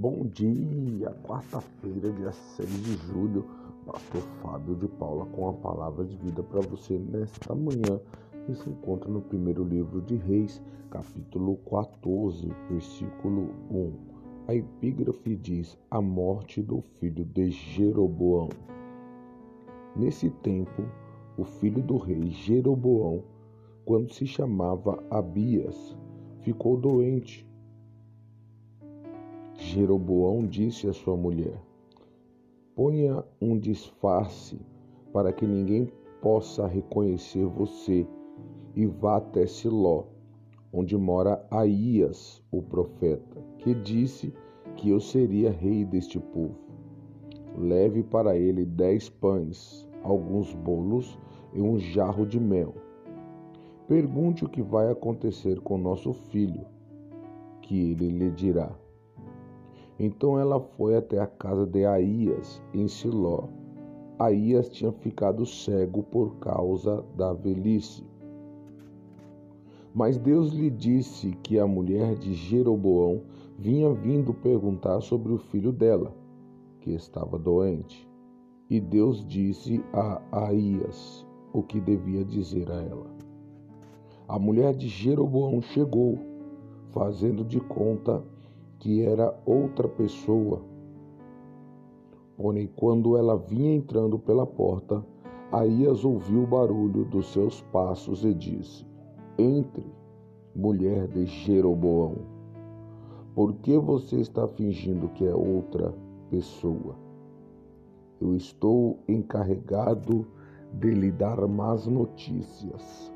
Bom dia, quarta-feira, dia 6 de julho, Pastor Fábio de Paula com a palavra de vida para você nesta manhã, que se encontra no primeiro livro de Reis, capítulo 14, versículo 1. A epígrafe diz: A morte do filho de Jeroboão. Nesse tempo, o filho do rei Jeroboão, quando se chamava Abias, ficou doente Jeroboão disse à sua mulher: Ponha um disfarce para que ninguém possa reconhecer você e vá até Siló, onde mora Aías, o profeta, que disse que eu seria rei deste povo. Leve para ele dez pães, alguns bolos e um jarro de mel. Pergunte o que vai acontecer com nosso filho, que ele lhe dirá. Então ela foi até a casa de Aías, em Siló. Aías tinha ficado cego por causa da velhice. Mas Deus lhe disse que a mulher de Jeroboão vinha vindo perguntar sobre o filho dela, que estava doente. E Deus disse a Aías o que devia dizer a ela. A mulher de Jeroboão chegou, fazendo de conta que era outra pessoa. Porém, quando ela vinha entrando pela porta, Aías ouviu o barulho dos seus passos e disse: Entre, mulher de Jeroboão. Por que você está fingindo que é outra pessoa? Eu estou encarregado de lhe dar más notícias.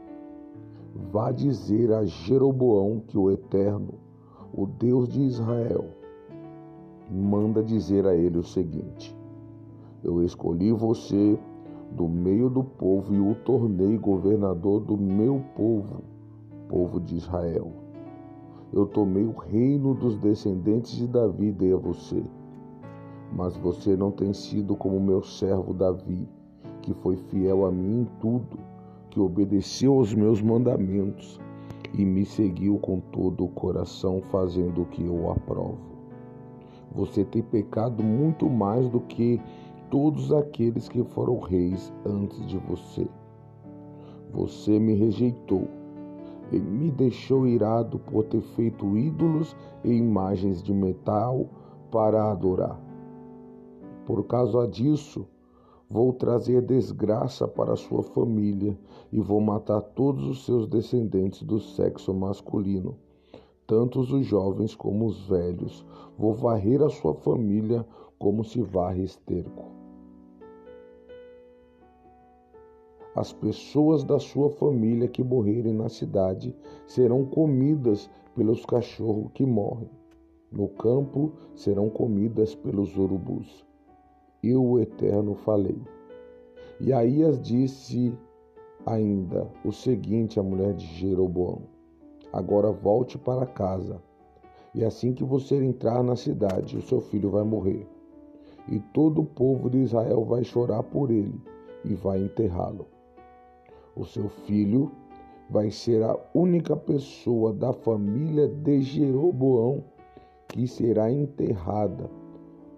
Vá dizer a Jeroboão que o Eterno, o Deus de Israel, manda dizer a ele o seguinte: Eu escolhi você do meio do povo e o tornei governador do meu povo, povo de Israel. Eu tomei o reino dos descendentes de Davi e dei a você. Mas você não tem sido como meu servo Davi, que foi fiel a mim em tudo, que obedeceu aos meus mandamentos e me seguiu com todo o coração, fazendo o que eu aprovo. Você tem pecado muito mais do que todos aqueles que foram reis antes de você. Você me rejeitou e me deixou irado por ter feito ídolos e imagens de metal para adorar. Por causa disso, Vou trazer desgraça para sua família e vou matar todos os seus descendentes do sexo masculino, tanto os jovens como os velhos. Vou varrer a sua família como se varre esterco. As pessoas da sua família que morrerem na cidade serão comidas pelos cachorros que morrem. No campo serão comidas pelos urubus eu, o Eterno, falei. E Aías disse ainda o seguinte à mulher de Jeroboão: Agora volte para casa, e assim que você entrar na cidade, o seu filho vai morrer. E todo o povo de Israel vai chorar por ele e vai enterrá-lo. O seu filho vai ser a única pessoa da família de Jeroboão que será enterrada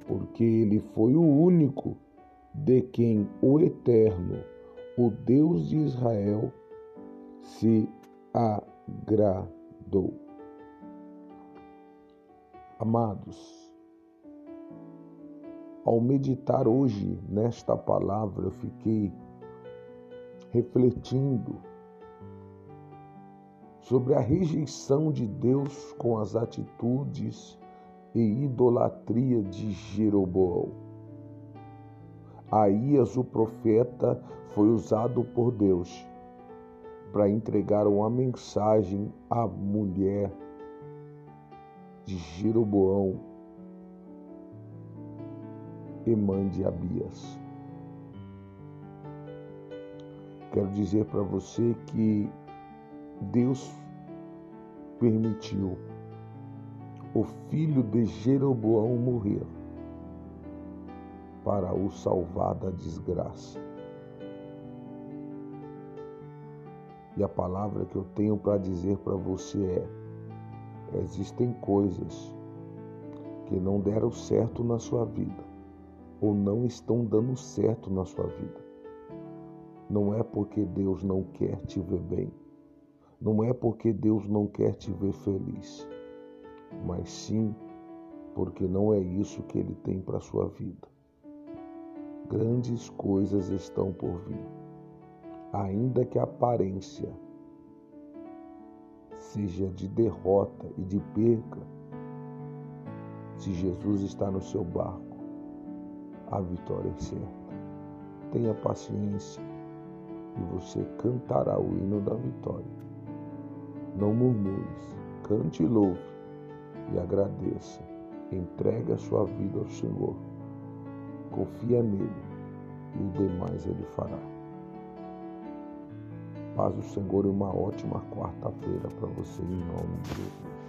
porque ele foi o único de quem o Eterno, o Deus de Israel, se agradou. Amados, ao meditar hoje nesta palavra, eu fiquei refletindo sobre a rejeição de Deus com as atitudes e idolatria de Jeroboão. Aías, o profeta, foi usado por Deus para entregar uma mensagem à mulher de Jeroboão e mãe de Abias. Quero dizer para você que Deus permitiu o filho de Jeroboão morrer para o salvar da desgraça. E a palavra que eu tenho para dizer para você é: existem coisas que não deram certo na sua vida ou não estão dando certo na sua vida. Não é porque Deus não quer te ver bem, não é porque Deus não quer te ver feliz, mas sim porque não é isso que Ele tem para a sua vida. Grandes coisas estão por vir, ainda que a aparência seja de derrota e de perca. Se Jesus está no seu barco, a vitória é certa. Tenha paciência e você cantará o hino da vitória. Não murmures, cante e louve e agradeça. Entregue a sua vida ao Senhor. Confia nele e o demais ele fará. Paz o Senhor e uma ótima quarta-feira para você em nome de Jesus.